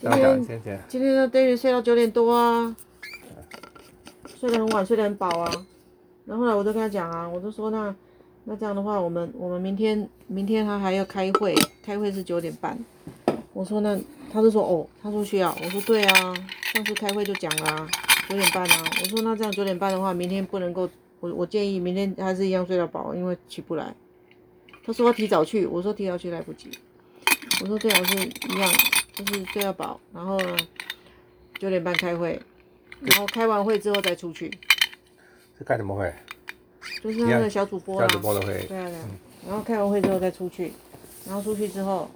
今天今天的 David 睡到九点多啊，睡得很晚，睡得很饱啊。然后后来我就跟他讲啊，我就说那那这样的话，我们我们明天明天他还要开会，开会是九点半。我说那他就说哦，他说需要。我说对啊，上次开会就讲了啊，九点半啊。我说那这样九点半的话，明天不能够，我我建议明天还是一样睡到饱，因为起不来。他说要提早去，我说提早去来不及。我说最好是一样，就是睡到饱，然后呢九点半开会，然后开完会之后再出去。是开什么会？就是那个小主播啊。小主播的会。对啊对啊。然后开完会之后再出去，然后出去之后，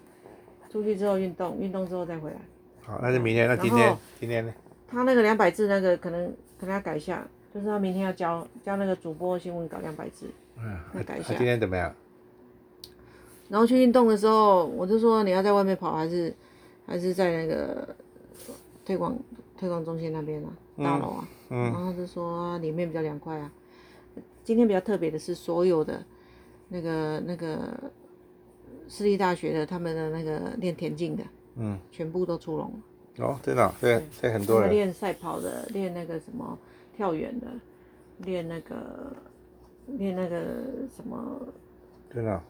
出去之后运动，运动之后再回来。好，那是明天。那今天今天呢？他那个两百字那个可能可能要改一下，就是他明天要交交那个主播新闻稿两百字。嗯。要改一下。今天怎么样？然后去运动的时候，我就说你要在外面跑还是还是在那个推广推广中心那边啊，大楼啊。嗯。然后就说里面比较凉快啊。今天比较特别的是，所有的那个那个私立大学的他们的那个练田径的，嗯，全部都出笼了。哦，真的，对，对，很多人。练赛跑的，练那个什么跳远的，练那个练那个什么。真的。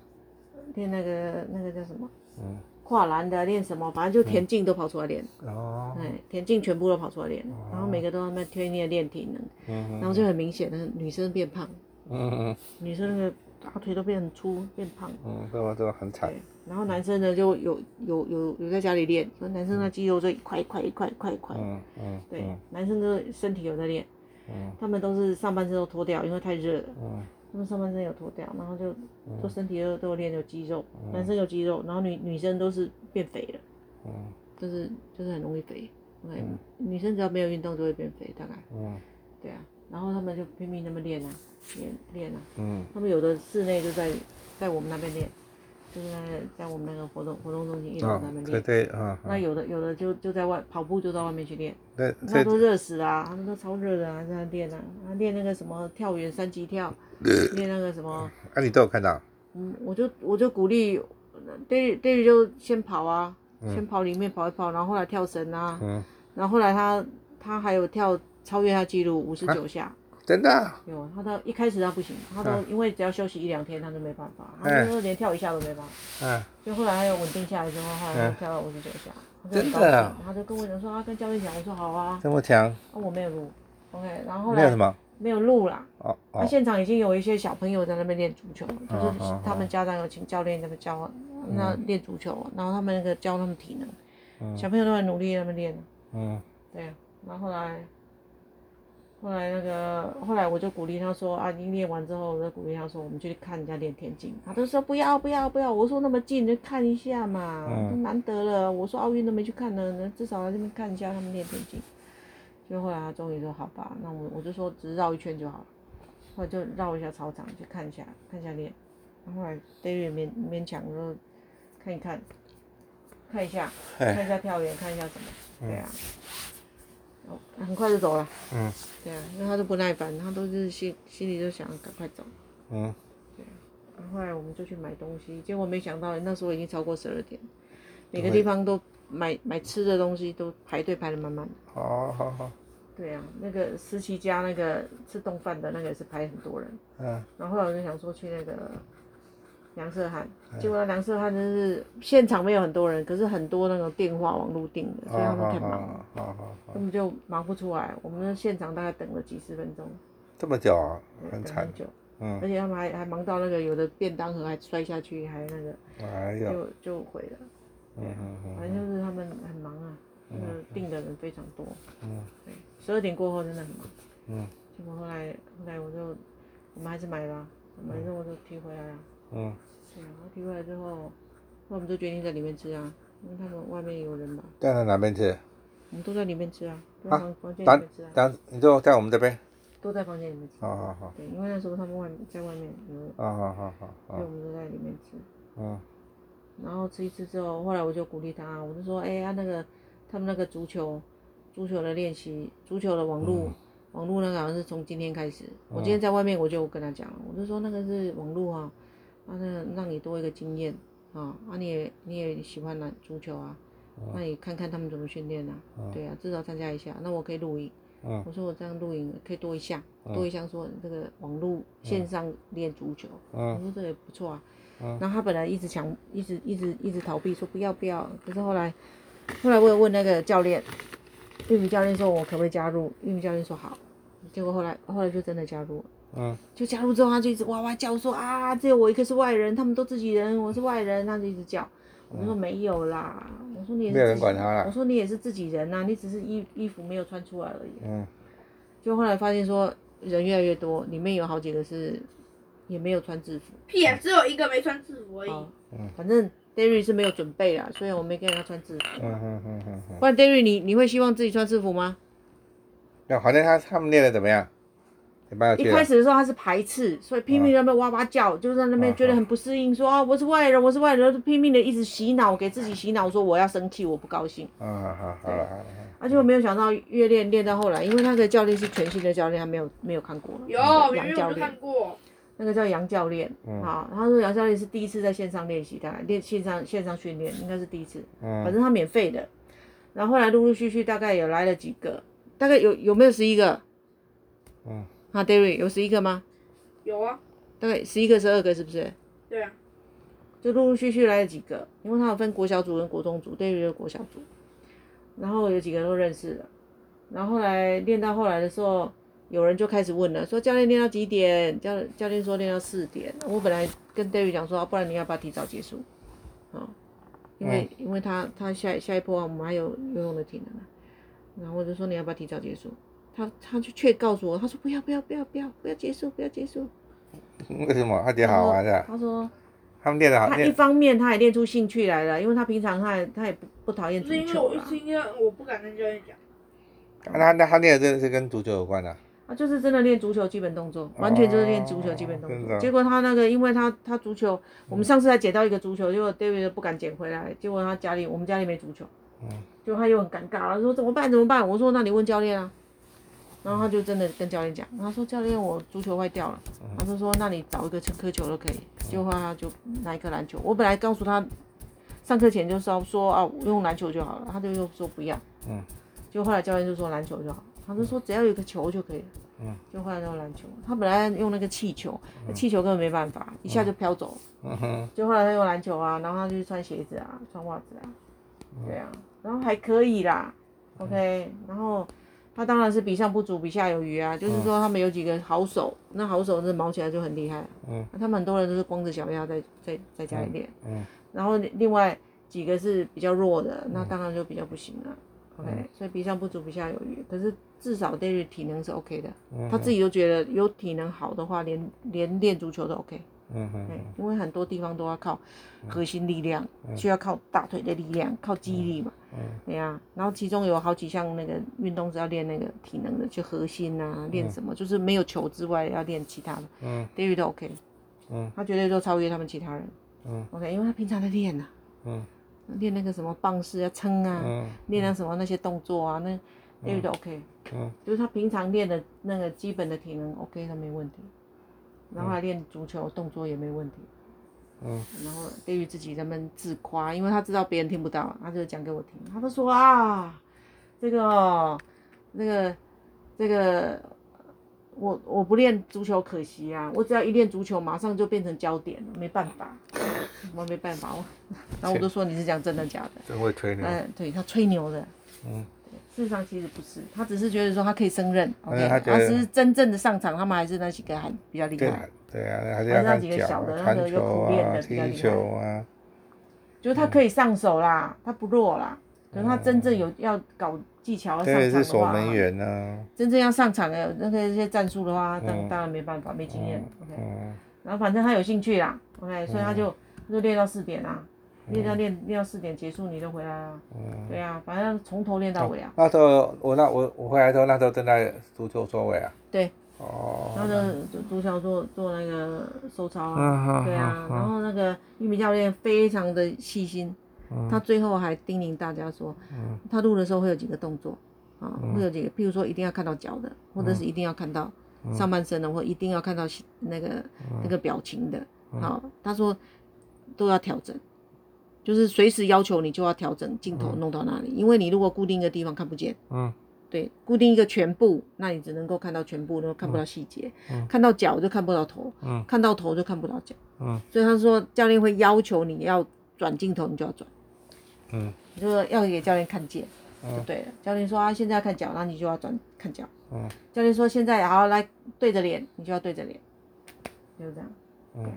练那个那个叫什么？嗯，跨栏的练什么？反正就田径都跑出来练。哦。哎，田径全部都跑出来练，然后每个都在那推练练体能。嗯。然后就很明显的女生变胖。嗯嗯。女生那个大腿都变很粗，变胖。嗯，对吧这个很惨。然后男生呢就有有有有在家里练，所以男生的肌肉就一块一块一块一块一块。嗯嗯。对，男生的身体有在练。嗯。他们都是上半身都脱掉，因为太热了。嗯。他们上半身有脱掉，然后就都身体都都有练有肌肉，嗯、男生有肌肉，然后女女生都是变肥了，嗯，就是就是很容易肥，OK，嗯、女生只要没有运动就会变肥，大概，嗯，对啊，然后他们就拼命那么练啊，练练啊，嗯，他们有的室内就在在我们那边练。就是那个在我们那个活动活动中心一楼那边练，对对啊。那有的有的就就在外跑步，就到外面去练。对，那都热死啦，他们都超热的啊，在那练啊，练那个什么跳远、三级跳，练那个什么。啊，你都有看到？嗯，我就我就鼓励，David David 就先跑啊，先跑里面跑一跑，然后后来跳绳啊，嗯，然后后来他他还有跳超越他记录五十九下。真的有，他都一开始他不行，他都因为只要休息一两天，他就没办法，他就连跳一下都没办法。嗯。就后来他又稳定下来之后，后来跳到五十九下。真的。他就跟我讲说啊，跟教练讲，我说好啊。这么强？啊，我没有录，OK，然后后来。没有什么？没有录啦。哦。他现场已经有一些小朋友在那边练足球，就是他们家长有请教练在那边教，那练足球，然后他们那个教他们体能，小朋友都很努力在那边练。嗯。对，然后后来。后来那个，后来我就鼓励他说啊，你练完之后，我就鼓励他说，我们去看人家练田径。他都说不要不要不要，我说那么近就看一下嘛，嗯、难得了。我说奥运都没去看呢，那至少来这边看一下他们练田径。就后来他终于说好吧，那我我就说只是绕一圈就好了，后来就绕一下操场去看一下，看一下练。然后后来 David 勉勉强说看一看，看一下，看一下跳远，看一下什么，对啊。哦，很快就走了。嗯，对啊，因为他都不耐烦，他都是心心里就想赶快走。嗯，对啊。然后后来我们就去买东西，结果没想到那时候已经超过十二点，每个地方都买买吃的东西都排队排的满满的。好好好。对啊，那个思琪家那个吃冻饭的那个也是排很多人。嗯。然后后来我就想说去那个。梁色汉，结果梁色汉就是现场没有很多人，可是很多那个电话网络订的，所以他们太忙了，根本就忙不出来。我们现场大概等了几十分钟，这么久啊，很惨，很久，嗯，而且他们还还忙到那个有的便当盒还摔下去，还那个，哎呀，就就毁了，嗯嗯反正就是他们很忙啊，那个订的人非常多，嗯，对，十二点过后真的很忙，嗯，结果后来后来我就我们还是买了，买了之后我就提回来了。嗯，对啊，然后提回来之后，那我们就决定在里面吃啊，因为他们外面有人嘛。在哪边吃？我们都在里面吃啊，在房房间里面吃啊。当你就在我们这边。都在房间里面吃。好好好。对，因为那时候他们外在外面有。啊好好好。所以我们都在里面吃。嗯。然后吃一次之后，后来我就鼓励他，我就说，哎呀，那个他们那个足球，足球的练习，足球的网络，网络那个好像是从今天开始。我今天在外面我就跟他讲，我就说那个是网络啊。啊，那让你多一个经验啊！啊，你也你也喜欢篮足球啊？那你看看他们怎么训练啊？对啊，至少参加一下。那我可以录影。我说我这样录影可以多一项，多一项说这个网络线上练足球。我说这也不错啊。然后他本来一直想，一直一直一直逃避，说不要不要。可是后来，后来我有问那个教练，玉米教练说我可不可以加入？玉米教练说好。结果后来后来就真的加入了。嗯，就加入之后，他就一直哇哇叫说啊，只有我一个是外人，他们都自己人，我是外人，他就一直叫。我说没有啦，我说你也是，没有人管他啦。我说你也是自己人呐，你只是衣衣服没有穿出来而已。嗯，就后来发现说人越来越多，里面有好几个是也没有穿制服。屁啊，只有一个没穿制服而已。嗯，反正 Derry 是没有准备啦，所以我没给他穿制服。嗯嗯嗯嗯。不然 Derry 你你会希望自己穿制服吗？那好像他他们练的怎么样？一开始的时候他是排斥，所以拼命在那边哇哇叫，就在那边觉得很不适应，说啊我是外人，我是外人，拼命的一直洗脑，给自己洗脑说我要生气，我不高兴。啊好好好了好了。而且我没有想到越练练到后来，因为那个教练是全新的教练，他没有没有看过。有杨教练看过。那个叫杨教练，啊，他说杨教练是第一次在线上练习，他练线上线上训练应该是第一次，反正他免费的。然后后来陆陆续续大概有来了几个，大概有有没有十一个？嗯。啊，Derry 有十一个吗？有啊，大概十一个、十二个是不是？对啊，就陆陆续续来了几个，因为他有分国小组跟国中组，Derry 有国小组，然后有几个人都认识了，然后后来练到后来的时候，有人就开始问了，说教练练到几点？教教练说练到四点，我本来跟 Derry 讲说，啊，不然你要不要提早结束？啊，因为、嗯、因为他他下下一波我们还有游泳的体能啊，然后我就说你要不要提早结束？他他就却告诉我，他说不要不要不要不要不要结束不要结束。为什么？他觉得好玩的。他说他们练的好。他一方面他也练出兴趣来了，因为他平常他也他也不不讨厌足球。是因为我一听，因为我不敢跟教练讲。那那他练的真的是跟足球有关的。啊，就是真的练足球基本动作，完全就是练足球基本动作。结果他那个，因为他他足球，我们上次还捡到一个足球，结果 David 不敢捡回来，结果他家里我们家里没足球，嗯，结果他又很尴尬了，说怎么办怎么办？我说那你问教练啊。然后他就真的跟教练讲，他说教练我足球坏掉了，他就说那你找一个颗球都可以，就话他就拿一颗篮球。我本来告诉他上课前就是要说啊用篮球就好了，他就又说不要，嗯，就后来教练就说篮球就好，他就说只要有个球就可以了，嗯，就后来用篮球。他本来用那个气球，那气球根本没办法，一下就飘走，嗯。哼，就后来他用篮球啊，然后他就穿鞋子啊，穿袜子啊，对啊，然后还可以啦，OK，然后。他当然是比上不足，比下有余啊。就是说，他们有几个好手，那好手是毛起来就很厉害。嗯，他们很多人都是光着脚丫在在在家里练。嗯，然后另外几个是比较弱的，那当然就比较不行了。OK，所以比上不足，比下有余。可是至少 David 体能是 OK 的，他自己都觉得有体能好的话，连连练足球都 OK。嗯嗯，因为很多地方都要靠核心力量，需要靠大腿的力量，靠肌力嘛。嗯，对呀。然后其中有好几项那个运动是要练那个体能的，就核心啊，练什么，就是没有球之外要练其他的。嗯，David 都 OK。嗯，他绝对都超越他们其他人。嗯，OK，因为他平常在练呐。嗯，练那个什么棒式啊、撑啊，练那什么那些动作啊，那 David 都 OK。嗯，就是他平常练的那个基本的体能 OK，他没问题。然后他练足球动作也没问题，嗯，然后对于自己他们自夸，因为他知道别人听不到，他就讲给我听，他就说啊，这个哦，那个这个我我不练足球可惜啊，我只要一练足球，马上就变成焦点了，没办法，我没办法，我，然后我就说你是讲真的假的？真会吹牛，嗯，对他吹牛的，嗯。事实上其实不是，他只是觉得说他可以胜任，OK，他只是真正的上场，他们还是那几个还比较厉害。对啊，还是那几个小的，那个有苦练的比害。就是他可以上手啦，他不弱啦。可是他真正有要搞技巧要上场的话。真正要上场的那个一些战术的话，当当然没办法，没经验，OK。然后反正他有兴趣啦，OK，所以他就他就练到四点啦。练到练练到四点结束，你就回来了。嗯，对啊，反正从头练到尾啊。那时候我那我我回来的时候，那时候正在足球座位啊。对。哦。那个足球做做那个收操啊。对啊，然后那个玉米教练非常的细心，他最后还叮咛大家说，他录的时候会有几个动作啊，会有几个，譬如说一定要看到脚的，或者是一定要看到上半身的，或一定要看到那个那个表情的。好，他说都要调整。就是随时要求你就要调整镜头弄到哪里，因为你如果固定一个地方看不见，嗯，对，固定一个全部，那你只能够看到全部，然后看不到细节，嗯，看到脚就看不到头，嗯，看到头就看不到脚，嗯，所以他说教练会要求你要转镜头，你就要转，嗯，就说要给教练看见，就对了。教练说啊，现在要看脚，那你就要转看脚，嗯，教练说现在好来对着脸，你就要对着脸，就是这样，嗯，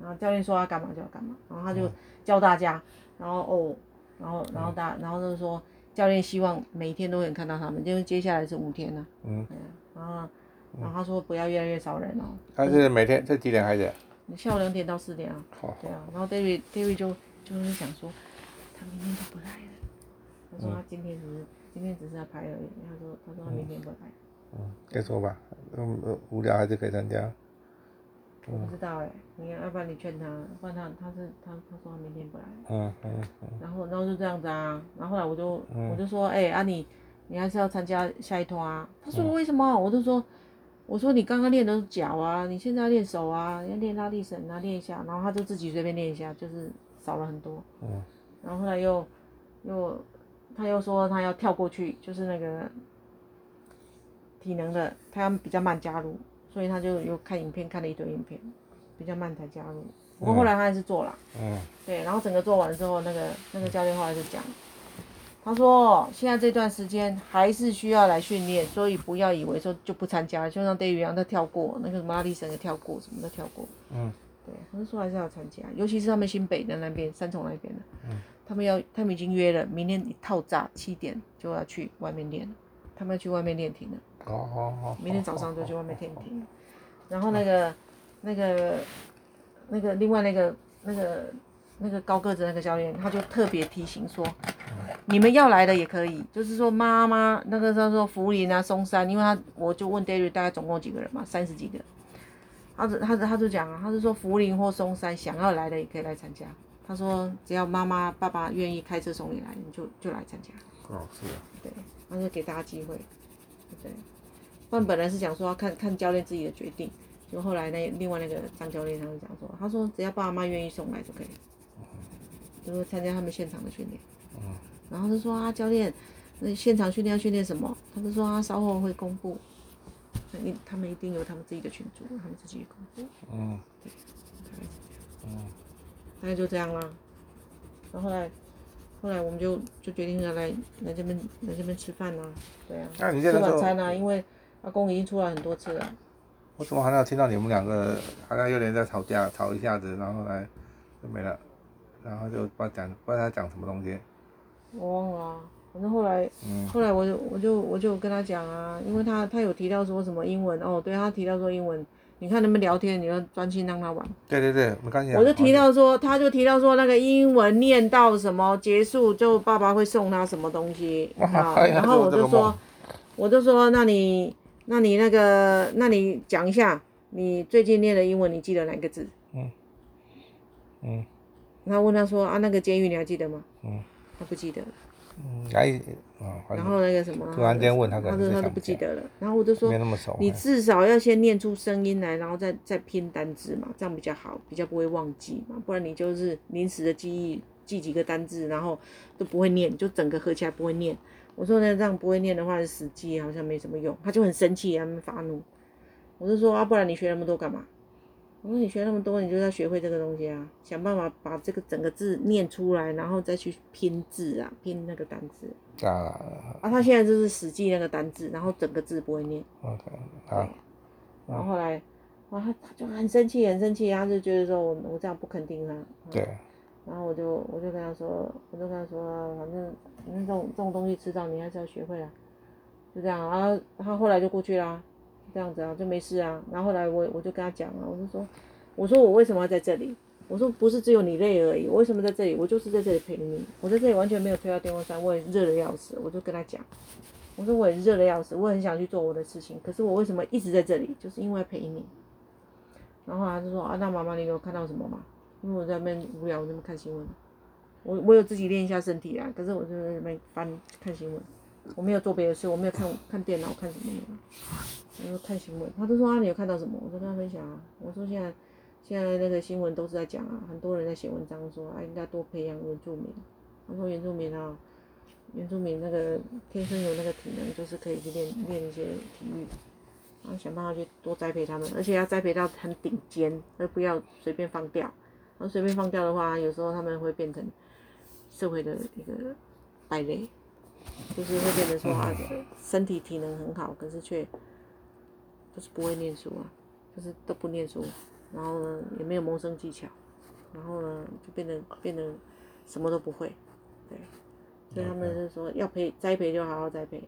然后教练说要干嘛就要干嘛，然后他就。教大家，然后哦，然后然后大，然后就是说教练希望每天都能看到他们，因为接下来是五天呢。嗯。然后，然后他说不要越来越少人哦。他是每天这几点开始？下午两点到四点啊。好。对啊，然后 David David 就就是想说，他明天就不来了。他说他今天只是今天只是要拍而已。他说他说他明天不来。嗯，再说吧，嗯，无聊还是可以参加。我不知道哎，你要不然你劝他，不然他他是他他说他明天不来。嗯嗯嗯。然后然后就这样子啊，然后后来我就我就说，哎啊你你还是要参加下一团啊？他说为什么？我就说我说你刚刚练的是脚啊，你现在要练手啊，要练拉力绳啊，练一下。然后他就自己随便练一下，就是少了很多。嗯。然后后来又又他又说他要跳过去，就是那个体能的，他要比较慢加入。所以他就又看影片，看了一堆影片，比较慢才加入。不过后来他还是做了。嗯。对，然后整个做完之后，那个那个教练后来就讲，他说现在这段时间还是需要来训练，所以不要以为说就不参加，就像 David 一样，他跳过那个什么拉力绳也跳过，什么都跳过。嗯。对，他说还是要参加，尤其是他们新北的那边，三重那边的。嗯。他们要，他们已经约了，明天一套炸七点就要去外面练，他们要去外面练体能。哦哦哦！明天早上就去外面听听，然后那个、那个、那个另外那个、那个、那个高个子那个教练，他就特别提醒说，你们要来的也可以，就是说妈妈那个他说福林啊、松山，因为他我就问 David 大概总共几个人嘛，三十几个，他他他就讲啊，他是说福林或松山想要来的也可以来参加，他说只要妈妈爸爸愿意开车送你来，你就就来参加。哦，是啊。对，他就给大家机会，对。但本来是想说要看看教练自己的决定，就后来那另外那个张教练他就讲说，他说只要爸妈愿意送来就可以，就是参加他们现场的训练。嗯。然后他说啊，教练，那现场训练要训练什么？他就说啊，稍后会公布，一他们一定有他们自己的群组，他们自己公布。嗯。对，大概是这样。嗯。大概就这样啦。然后后来，后来我们就就决定要来来这边来这边吃饭啦。对啊。啊吃晚餐啊，因为。阿公已经出来很多次了。我怎么好像听到你们两个好像有点在吵架，吵一下子，然后来就没了，然后就不知道讲不知道他讲什么东西。我忘了啊，反正后来，嗯、后来我就我就我就跟他讲啊，因为他他有提到说什么英文哦，对他提到说英文，你看他们聊天，你要专心让他玩。对对对，没关系。我就提到说，他就提到说那个英文念到什么结束，就爸爸会送他什么东西，啊，然后我就说，我就说那你。那你那个，那你讲一下，你最近念的英文，你记得哪个字？嗯嗯。然后问他说啊，那个监狱你还记得吗？嗯。他不记得了。嗯，哎，然后那个什么？突然间问他，他说他都不记得了。然后我就说，你至少要先念出声音来，然后再再拼单字嘛，这样比较好，比较不会忘记嘛。不然你就是临时的记忆，记几个单字，然后都不会念，就整个合起来不会念。我说那，这样不会念的话是死记，好像没什么用。他就很生气，他们发怒。我就说啊，不然你学那么多干嘛？我说你学那么多，你就要学会这个东西啊，想办法把这个整个字念出来，然后再去拼字啊，拼那个单字。啊。啊，他现在就是死记那个单字，然后整个字不会念。OK，好。然后后来，哇，他他就很生气，很生气，他就觉得说我我这样不肯定他。对。然后我就我就跟他说，我就跟他说，反正反正这种这种东西迟早你还是要学会啊，就这样。然后他后来就过去啦，这样子啊，就没事啊。然后后来我我就跟他讲了，我就说，我说我为什么要在这里？我说不是只有你累而已，我为什么在这里？我就是在这里陪你。我在这里完全没有推到电风扇，我也热的要死。我就跟他讲，我说我也热的要死，我很想去做我的事情，可是我为什么一直在这里？就是因为陪你。然后他就说啊，那妈妈你有看到什么吗？因为我在那边无聊，我在那边看新闻。我我有自己练一下身体啊，可是我就在那边翻看新闻。我没有做别的事，我没有看看电脑看什么的。我说看新闻，他就说啊，你有看到什么？我就跟他分享啊。我说现在现在那个新闻都是在讲啊，很多人在写文章说啊，应该多培养原住民。他说原住民啊，原住民那个天生有那个体能，就是可以去练练一些体育，然后想办法去多栽培他们，而且要栽培到很顶尖，而不要随便放掉。然后随便放掉的话，有时候他们会变成社会的一个败类，就是会变成说啊，身体体能很好，可是却就是不会念书啊，就是都不念书。然后呢，也没有谋生技巧，然后呢，就变得变得什么都不会，对，所以他们是说要培栽培就好好栽培，